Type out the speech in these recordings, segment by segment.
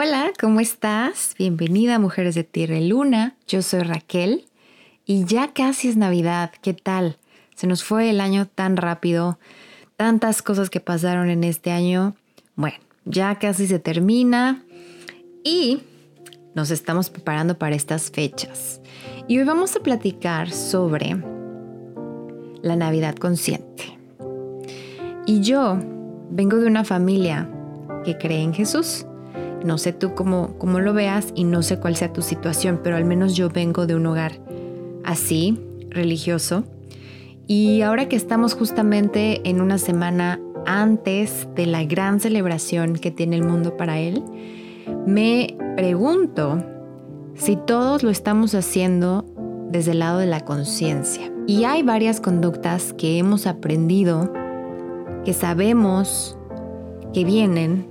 Hola, ¿cómo estás? Bienvenida a Mujeres de Tierra y Luna. Yo soy Raquel y ya casi es Navidad. ¿Qué tal? Se nos fue el año tan rápido, tantas cosas que pasaron en este año. Bueno, ya casi se termina y nos estamos preparando para estas fechas. Y hoy vamos a platicar sobre la Navidad consciente. Y yo vengo de una familia que cree en Jesús. No sé tú cómo, cómo lo veas y no sé cuál sea tu situación, pero al menos yo vengo de un hogar así, religioso. Y ahora que estamos justamente en una semana antes de la gran celebración que tiene el mundo para Él, me pregunto si todos lo estamos haciendo desde el lado de la conciencia. Y hay varias conductas que hemos aprendido, que sabemos que vienen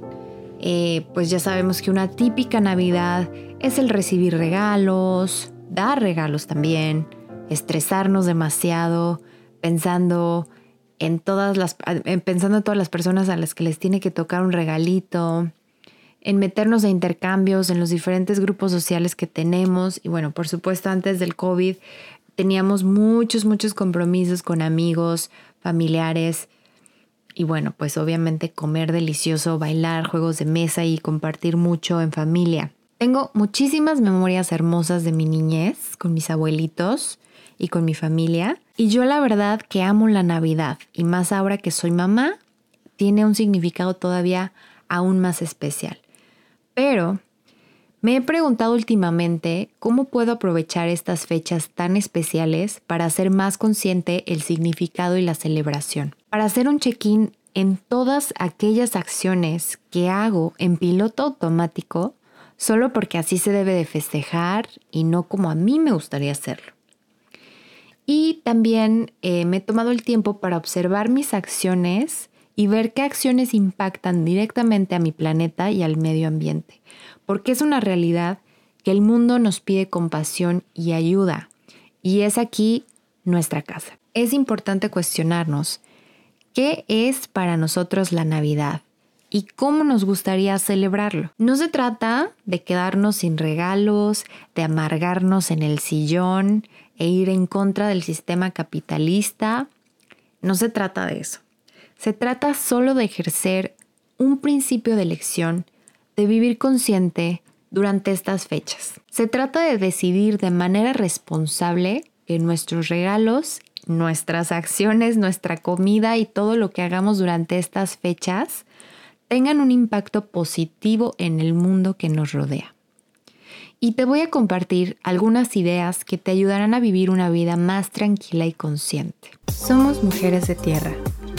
eh, pues ya sabemos que una típica Navidad es el recibir regalos, dar regalos también, estresarnos demasiado, pensando en todas las, pensando en todas las personas a las que les tiene que tocar un regalito, en meternos a intercambios en los diferentes grupos sociales que tenemos. Y bueno, por supuesto, antes del COVID teníamos muchos, muchos compromisos con amigos, familiares y bueno, pues obviamente comer delicioso, bailar, juegos de mesa y compartir mucho en familia. Tengo muchísimas memorias hermosas de mi niñez con mis abuelitos y con mi familia. Y yo la verdad que amo la Navidad y más ahora que soy mamá, tiene un significado todavía aún más especial. Pero me he preguntado últimamente cómo puedo aprovechar estas fechas tan especiales para hacer más consciente el significado y la celebración para hacer un check-in en todas aquellas acciones que hago en piloto automático solo porque así se debe de festejar y no como a mí me gustaría hacerlo. Y también eh, me he tomado el tiempo para observar mis acciones y ver qué acciones impactan directamente a mi planeta y al medio ambiente, porque es una realidad que el mundo nos pide compasión y ayuda, y es aquí nuestra casa. Es importante cuestionarnos ¿Qué es para nosotros la Navidad? ¿Y cómo nos gustaría celebrarlo? No se trata de quedarnos sin regalos, de amargarnos en el sillón e ir en contra del sistema capitalista. No se trata de eso. Se trata solo de ejercer un principio de elección, de vivir consciente durante estas fechas. Se trata de decidir de manera responsable que nuestros regalos nuestras acciones, nuestra comida y todo lo que hagamos durante estas fechas tengan un impacto positivo en el mundo que nos rodea. Y te voy a compartir algunas ideas que te ayudarán a vivir una vida más tranquila y consciente. Somos mujeres de tierra,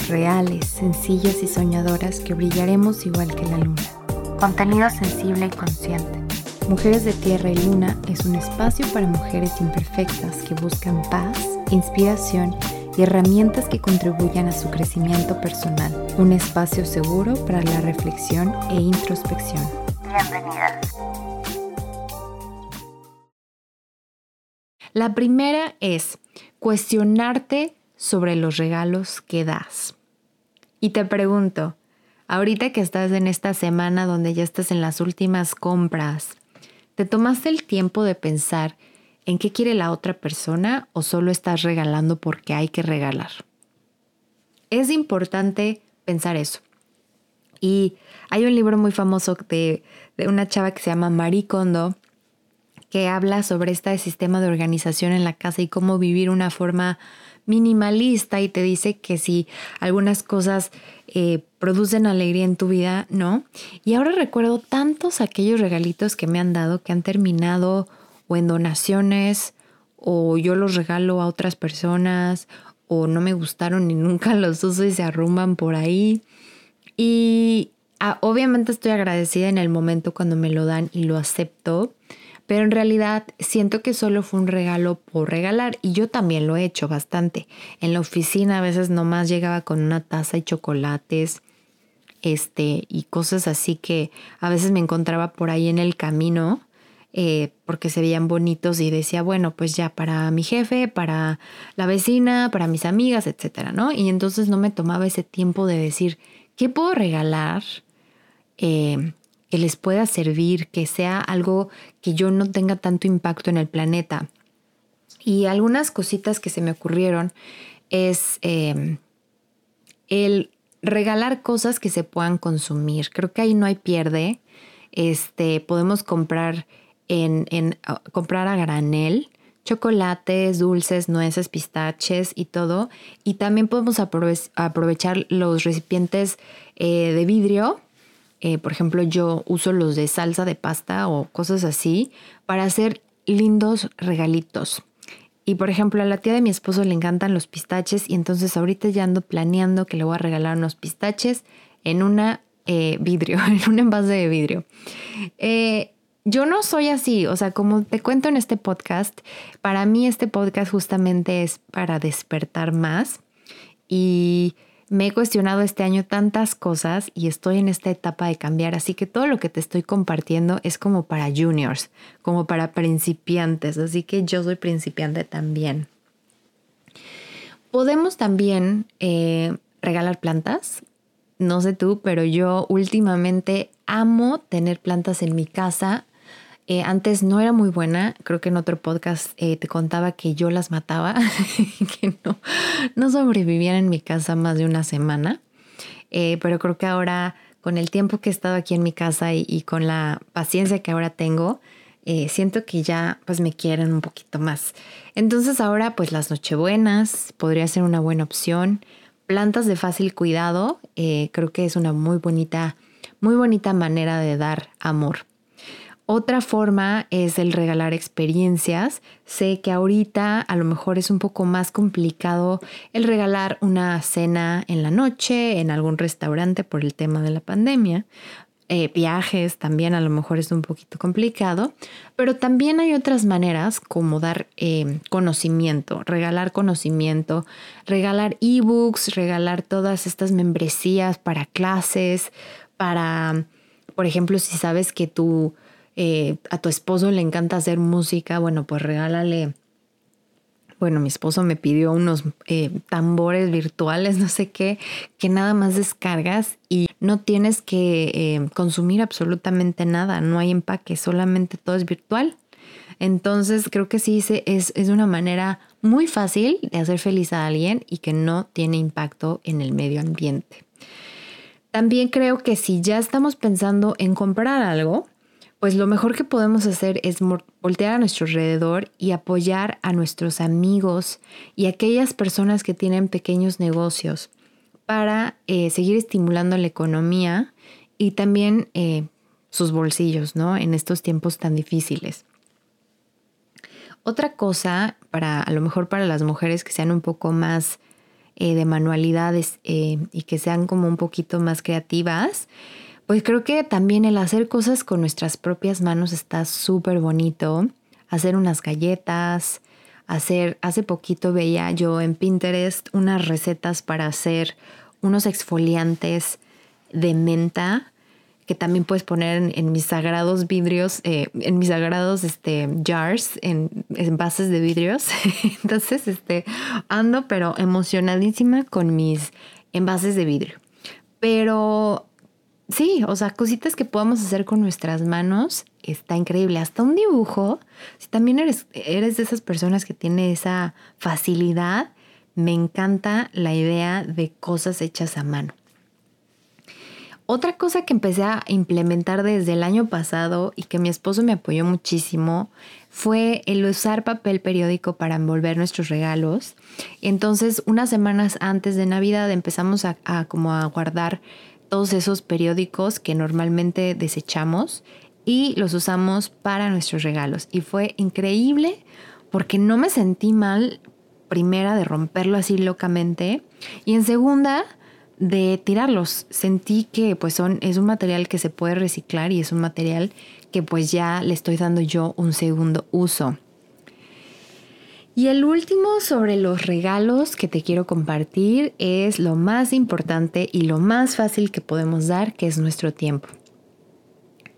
reales, sencillas y soñadoras que brillaremos igual que la luna. Contenido sensible y consciente. Mujeres de Tierra y Luna es un espacio para mujeres imperfectas que buscan paz inspiración y herramientas que contribuyan a su crecimiento personal. Un espacio seguro para la reflexión e introspección. Bienvenida. La primera es cuestionarte sobre los regalos que das. Y te pregunto, ahorita que estás en esta semana donde ya estás en las últimas compras, ¿te tomaste el tiempo de pensar en qué quiere la otra persona o solo estás regalando porque hay que regalar. Es importante pensar eso. Y hay un libro muy famoso de, una chava que se llama Marie Kondo que habla sobre este sistema de organización en la casa y cómo vivir una forma minimalista y te dice que si algunas cosas eh, producen alegría en tu vida, ¿no? Y ahora recuerdo tantos aquellos regalitos que me han dado que han terminado o en donaciones o yo los regalo a otras personas o no me gustaron y nunca los uso y se arrumban por ahí. Y ah, obviamente estoy agradecida en el momento cuando me lo dan y lo acepto, pero en realidad siento que solo fue un regalo por regalar y yo también lo he hecho bastante. En la oficina a veces nomás llegaba con una taza y chocolates este y cosas así que a veces me encontraba por ahí en el camino eh, porque se veían bonitos y decía, bueno, pues ya para mi jefe, para la vecina, para mis amigas, etcétera, ¿no? Y entonces no me tomaba ese tiempo de decir, ¿qué puedo regalar? Eh, que les pueda servir, que sea algo que yo no tenga tanto impacto en el planeta. Y algunas cositas que se me ocurrieron es em, el regalar cosas que se puedan consumir. Creo que ahí no hay pierde. Este, podemos comprar en, ah, comprar a granel chocolates, dulces, nueces, pistaches y todo. Y también podemos aprovechar los recipientes eh, de vidrio. Eh, por ejemplo, yo uso los de salsa de pasta o cosas así para hacer lindos regalitos. Y por ejemplo, a la tía de mi esposo le encantan los pistaches y entonces ahorita ya ando planeando que le voy a regalar unos pistaches en una eh, vidrio, en un envase de vidrio. Eh, yo no soy así, o sea, como te cuento en este podcast, para mí este podcast justamente es para despertar más y me he cuestionado este año tantas cosas y estoy en esta etapa de cambiar, así que todo lo que te estoy compartiendo es como para juniors, como para principiantes, así que yo soy principiante también. Podemos también eh, regalar plantas. No sé tú, pero yo últimamente amo tener plantas en mi casa eh, antes no era muy buena, creo que en otro podcast eh, te contaba que yo las mataba, que no, no sobrevivían en mi casa más de una semana, eh, pero creo que ahora con el tiempo que he estado aquí en mi casa y, con la paciencia que ahora tengo, siento que ya pues me quieren un poquito más. Entonces ahora pues las nochebuenas podría ser una buena opción. Plantas de fácil cuidado, creo que es una muy bonita, muy bonita manera de dar amor. Otra forma es el regalar experiencias. Sé que ahorita a lo mejor es un poco más complicado el regalar una cena en la noche en algún restaurante por el tema de la pandemia. Eh, viajes también a lo mejor es un poquito complicado, pero también hay otras maneras como dar eh, conocimiento, regalar conocimiento, regalar ebooks, regalar todas estas membresías para clases, para, por ejemplo, si sabes que tú eh, a tu esposo le encanta hacer música, bueno, pues regálale. Bueno, mi esposo me pidió unos eh, tambores virtuales, no sé qué, que nada más descargas y no tienes que eh, consumir absolutamente nada, no hay empaque, solamente todo es virtual. Entonces creo que sí es, es una manera muy fácil de hacer feliz a alguien y que no tiene impacto en el medio ambiente. También creo que si ya estamos pensando en comprar algo, pues lo mejor que podemos hacer es voltear a nuestro alrededor y apoyar a nuestros amigos y aquellas personas que tienen pequeños negocios para eh, seguir estimulando la economía y también eh, sus bolsillos, ¿no? En estos tiempos tan difíciles. Otra cosa, para a lo mejor para las mujeres que sean un poco más eh, de manualidades y que sean como un poquito más creativas, pues creo que también el hacer cosas con nuestras propias manos está súper bonito. Hacer unas galletas, hacer, hace poquito veía yo en Pinterest unas recetas para hacer unos exfoliantes de menta que también puedes poner en, mis sagrados vidrios, eh, en mis sagrados este, jars, en envases de vidrios. Entonces, este, ando pero emocionadísima con mis envases de vidrio. Pero sí, o sea, cositas que podamos hacer con nuestras manos está increíble. Hasta un dibujo, si también eres, eres de esas personas que tiene esa facilidad, me encanta la idea de cosas hechas a mano. Otra cosa que empecé a implementar desde el año pasado y que mi esposo me apoyó muchísimo fue el usar papel periódico para envolver nuestros regalos. Entonces, unas semanas antes de Navidad empezamos a, a como a guardar todos esos periódicos que normalmente desechamos y los usamos para nuestros regalos. Y fue increíble porque no me sentí mal, primera, de romperlo así locamente y en segunda, de tirarlos. Sentí que pues son, es un material que se puede reciclar y es un material que pues ya le estoy dando yo un segundo uso. Y el último sobre los regalos que te quiero compartir es lo más importante y lo más fácil que podemos dar, que es nuestro tiempo.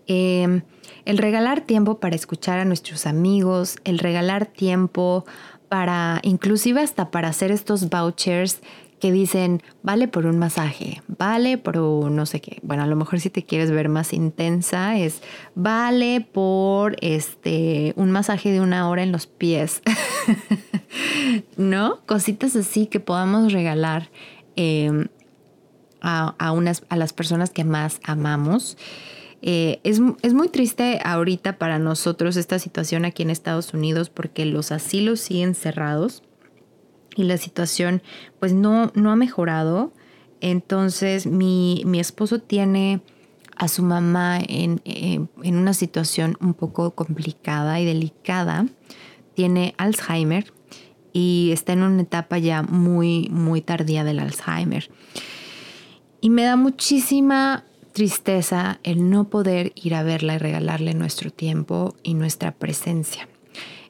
Em, el regalar tiempo para escuchar a nuestros amigos, el regalar tiempo para, inclusive hasta para hacer estos vouchers que dicen, vale por un masaje, vale por no sé qué. Bueno, a lo mejor si te quieres ver más intensa es, vale por este, un masaje de una hora en los pies. ¿No? Cositas así que podamos regalar em, a, unas, a las personas que más amamos. Eh, es, es, muy triste ahorita para nosotros esta situación aquí en Estados Unidos porque los asilos siguen cerrados y la situación pues no, no ha mejorado. Entonces mi, esposo tiene a su mamá en, eh, en, una situación un poco complicada y delicada. Tiene Alzheimer y está en una etapa ya muy, muy tardía del Alzheimer. Y me da muchísima tristeza el no poder ir a verla y regalarle nuestro tiempo y nuestra presencia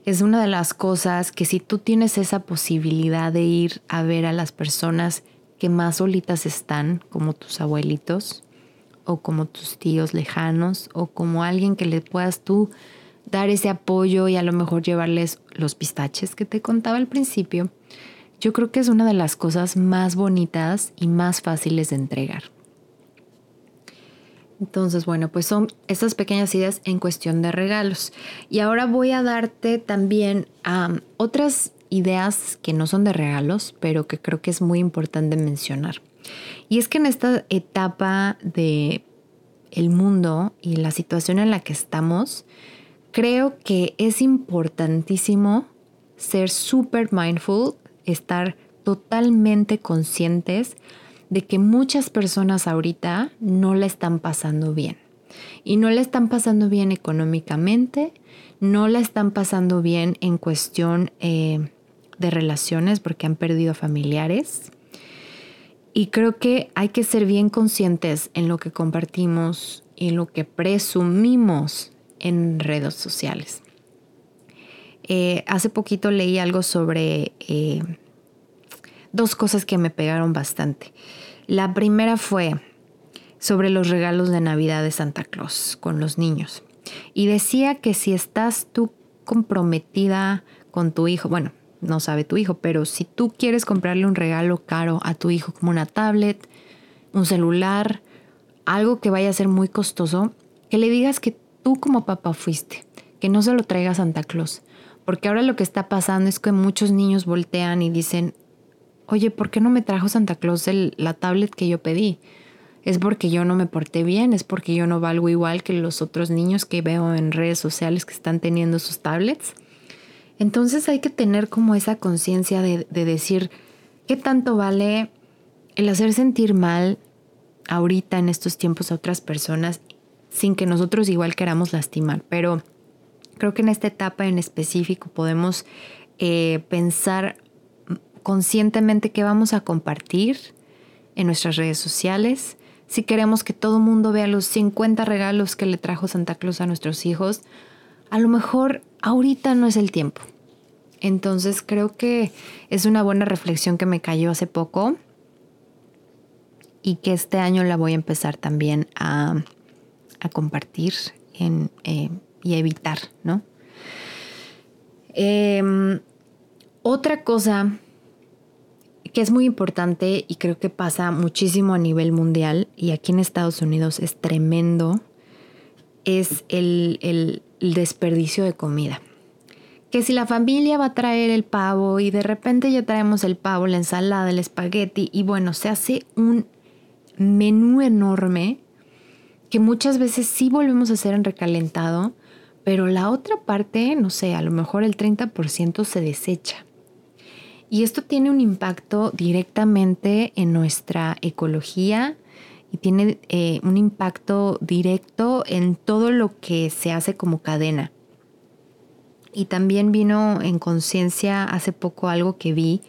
es una de las cosas que si tú tienes esa posibilidad de ir a ver a las personas que más solitas están, como tus abuelitos o como tus tíos lejanos o como alguien que le puedas tú dar ese apoyo y a lo mejor llevarles los pistaches que te contaba al principio, yo creo que es una de las cosas más bonitas y más fáciles de entregar. Entonces, bueno, pues son estas pequeñas ideas en cuestión de regalos. Y ahora voy a darte también otras ideas que no son de regalos, pero que creo que es muy importante mencionar. Y es que en esta etapa de el mundo y la situación en la que estamos, creo que es importantísimo ser súper mindful, estar totalmente conscientes de que muchas personas ahorita no la están pasando bien. Y no la están pasando bien económicamente, no la están pasando bien en cuestión eh, de relaciones porque han perdido familiares. Y creo que hay que ser bien conscientes en lo que compartimos y en lo que presumimos en redes sociales. Eh, hace poquito leí algo sobre eh, dos cosas que me pegaron bastante. La primera fue sobre los regalos de Navidad de Santa Claus con los niños. Y decía que si estás tú comprometida con tu hijo, bueno, no sabe tu hijo, pero si tú quieres comprarle un regalo caro a tu hijo como una tablet, un celular, algo que vaya a ser muy costoso, que le digas que tú como papá fuiste, que no se lo traiga Santa Claus. Porque ahora lo que está pasando es que muchos niños voltean y dicen, oye, ¿por qué no me trajo Santa Claus la tablet que yo pedí? Es porque yo no me porté bien, es porque yo no valgo igual que los otros niños que veo en redes sociales que están teniendo sus tablets. Entonces hay que tener como esa conciencia de, de decir, ¿qué tanto vale el hacer sentir mal ahorita en estos tiempos a otras personas sin que nosotros igual queramos lastimar? Pero creo que en esta etapa en específico podemos eh, pensar conscientemente qué vamos a compartir en nuestras redes sociales. Si queremos que todo el mundo vea los 50 regalos que le trajo Santa Claus a nuestros hijos, a lo mejor ahorita no es el tiempo. Entonces creo que es una buena reflexión que me cayó hace poco y que este año la voy a empezar también a, compartir eh, y evitar, ¿no? Em, otra cosa que es muy importante y creo que pasa muchísimo a nivel mundial y aquí en Estados Unidos es tremendo, es el, desperdicio de comida. Que si la familia va a traer el pavo y de repente ya traemos el pavo, la ensalada, el espagueti y bueno, se hace un menú enorme que muchas veces sí volvemos a hacer en recalentado, pero la otra parte, no sé, a lo mejor el 30% se desecha. Y esto tiene un impacto directamente en nuestra ecología y tiene eh, un impacto directo en todo lo que se hace como cadena. Y también vino en conciencia hace poco algo que vi,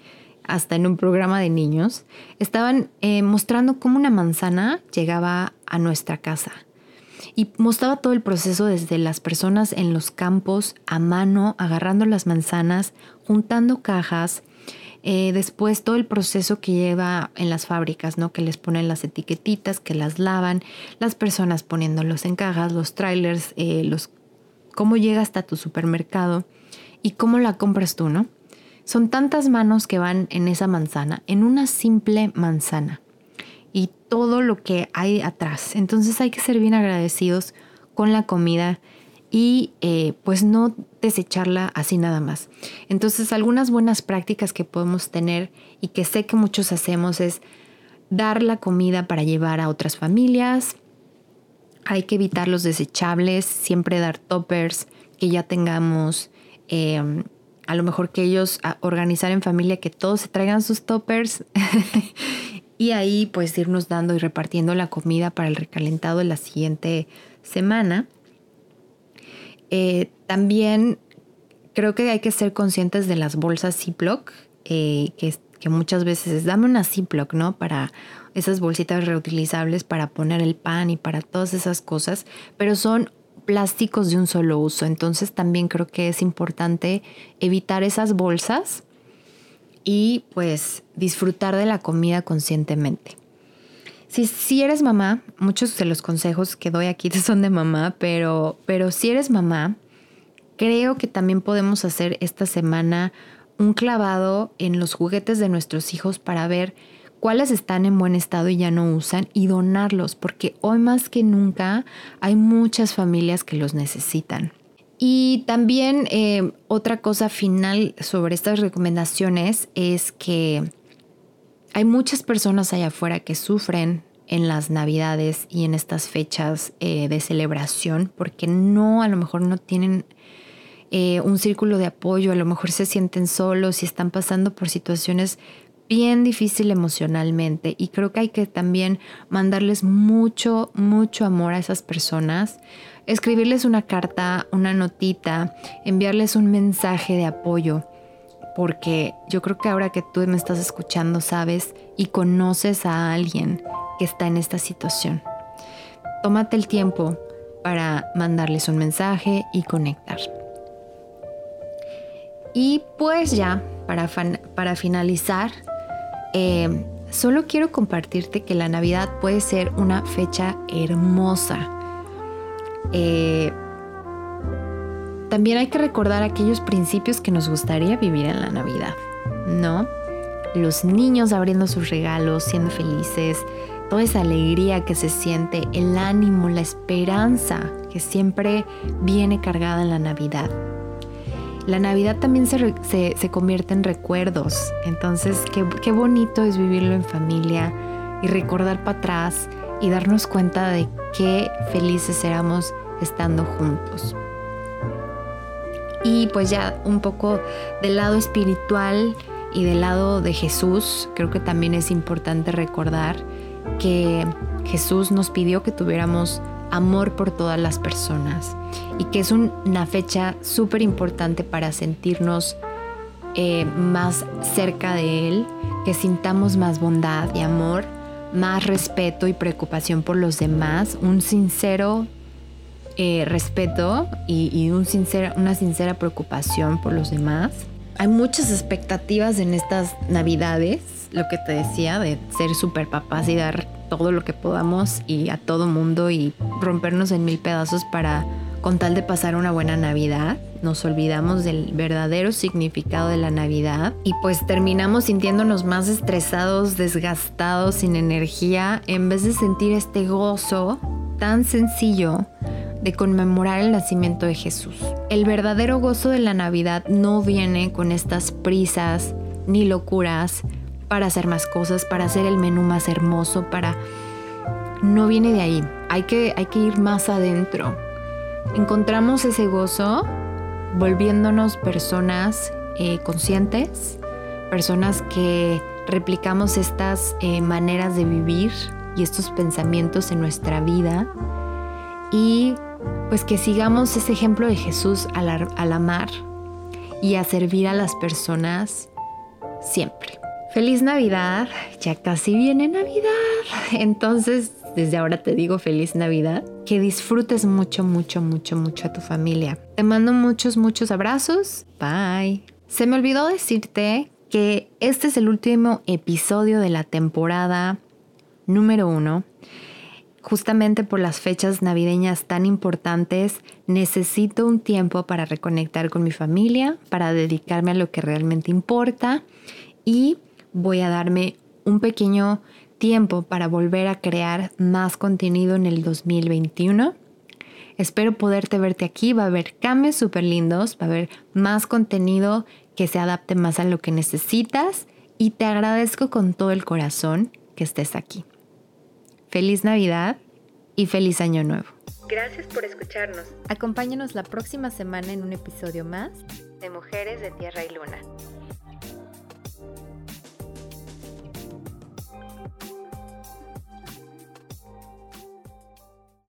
hasta en un programa de niños. Estaban eh, mostrando cómo una manzana llegaba a nuestra casa. Y mostraba todo el proceso desde las personas en los campos, a mano, agarrando las manzanas, juntando cajas, eh, después todo el proceso que lleva en las fábricas, ¿no? Que les ponen las etiquetitas, que las lavan, las personas poniéndolos en cajas, los trailers, eh, los cómo llega hasta tu supermercado y cómo la compras tú, ¿no? Son tantas manos que van en esa manzana, en una simple manzana. Y todo lo que hay atrás. Entonces hay que ser bien agradecidos con la comida y eh, pues no desecharla así nada más. Entonces algunas buenas prácticas que podemos tener y que sé que muchos hacemos es dar la comida para llevar a otras familias. Hay que evitar los desechables, siempre dar toppers que ya tengamos. Em, a lo mejor que ellos organizar en familia que todos se traigan sus toppers y ahí pues irnos dando y repartiendo la comida para el recalentado de la siguiente semana. Eh, también creo que hay que ser conscientes de las bolsas Ziploc, eh, que, que, muchas veces es dame una Ziploc, ¿no? Para esas bolsitas reutilizables para poner el pan y para todas esas cosas, pero son plásticos de un solo uso. Entonces también creo que es importante evitar esas bolsas y pues disfrutar de la comida conscientemente. Si, eres mamá, muchos de los consejos que doy aquí son de mamá, pero, pero si eres mamá, creo que también podemos hacer esta semana un clavado en los juguetes de nuestros hijos para ver cuáles están en buen estado y ya no usan y donarlos, porque hoy más que nunca hay muchas familias que los necesitan. Y también eh, otra cosa final sobre estas recomendaciones es que hay muchas personas allá afuera que sufren en las navidades y en estas fechas eh, de celebración porque no, a lo mejor no tienen eh, un círculo de apoyo, a lo mejor se sienten solos y están pasando por situaciones bien difíciles emocionalmente. Y creo que hay que también mandarles mucho, mucho amor a esas personas, escribirles una carta, una notita, enviarles un mensaje de apoyo porque yo creo que ahora que tú me estás escuchando sabes y conoces a alguien que está en esta situación. Tómate el tiempo para mandarles un mensaje y conectar. Y pues ya, para, para finalizar, eh, solo quiero compartirte que la Navidad puede ser una fecha hermosa. Eh, también hay que recordar aquellos principios que nos gustaría vivir en la Navidad, ¿no? Los niños abriendo sus regalos, siendo felices, toda esa alegría que se siente, el ánimo, la esperanza que siempre viene cargada en la Navidad. La Navidad también se, convierte en recuerdos, entonces qué, qué bonito es vivirlo en familia y recordar para atrás y darnos cuenta de qué felices éramos estando juntos. Y pues ya un poco del lado espiritual y del lado de Jesús, creo que también es importante recordar que Jesús nos pidió que tuviéramos amor por todas las personas y que es una fecha súper importante para sentirnos eh, más cerca de Él, que sintamos más bondad y amor, más respeto y preocupación por los demás, un sincero eh, respeto y, un una sincera preocupación por los demás. Hay muchas expectativas en estas navidades, lo que te decía, de ser super papás y dar todo lo que podamos y a todo mundo y rompernos en mil pedazos para con tal de pasar una buena Navidad. Nos olvidamos del verdadero significado de la Navidad y pues terminamos sintiéndonos más estresados, desgastados, sin energía, en vez de sentir este gozo tan sencillo de conmemorar el nacimiento de Jesús. El verdadero gozo de la Navidad no viene con estas prisas ni locuras para hacer más cosas, para hacer el menú más hermoso, para... No viene de ahí. Hay que, hay que ir más adentro. Encontramos ese gozo volviéndonos personas eh, conscientes, personas que replicamos estas eh, maneras de vivir y estos pensamientos en nuestra vida y pues que sigamos ese ejemplo de Jesús al, amar y a servir a las personas siempre. Feliz Navidad, ya casi viene Navidad. Entonces, desde ahora te digo feliz Navidad. Que disfrutes mucho, mucho, mucho, mucho a tu familia. Te mando muchos, muchos abrazos. Bye. Se me olvidó decirte que este es el último episodio de la temporada número uno justamente por las fechas navideñas tan importantes, necesito un tiempo para reconectar con mi familia, para dedicarme a lo que realmente importa y voy a darme un pequeño tiempo para volver a crear más contenido en el 2021. Espero poderte verte aquí, va a haber cambios súper lindos, va a haber más contenido que se adapte más a lo que necesitas y te agradezco con todo el corazón que estés aquí. Feliz Navidad y feliz Año Nuevo. Gracias por escucharnos. Acompáñanos la próxima semana en un episodio más de Mujeres de Tierra y Luna.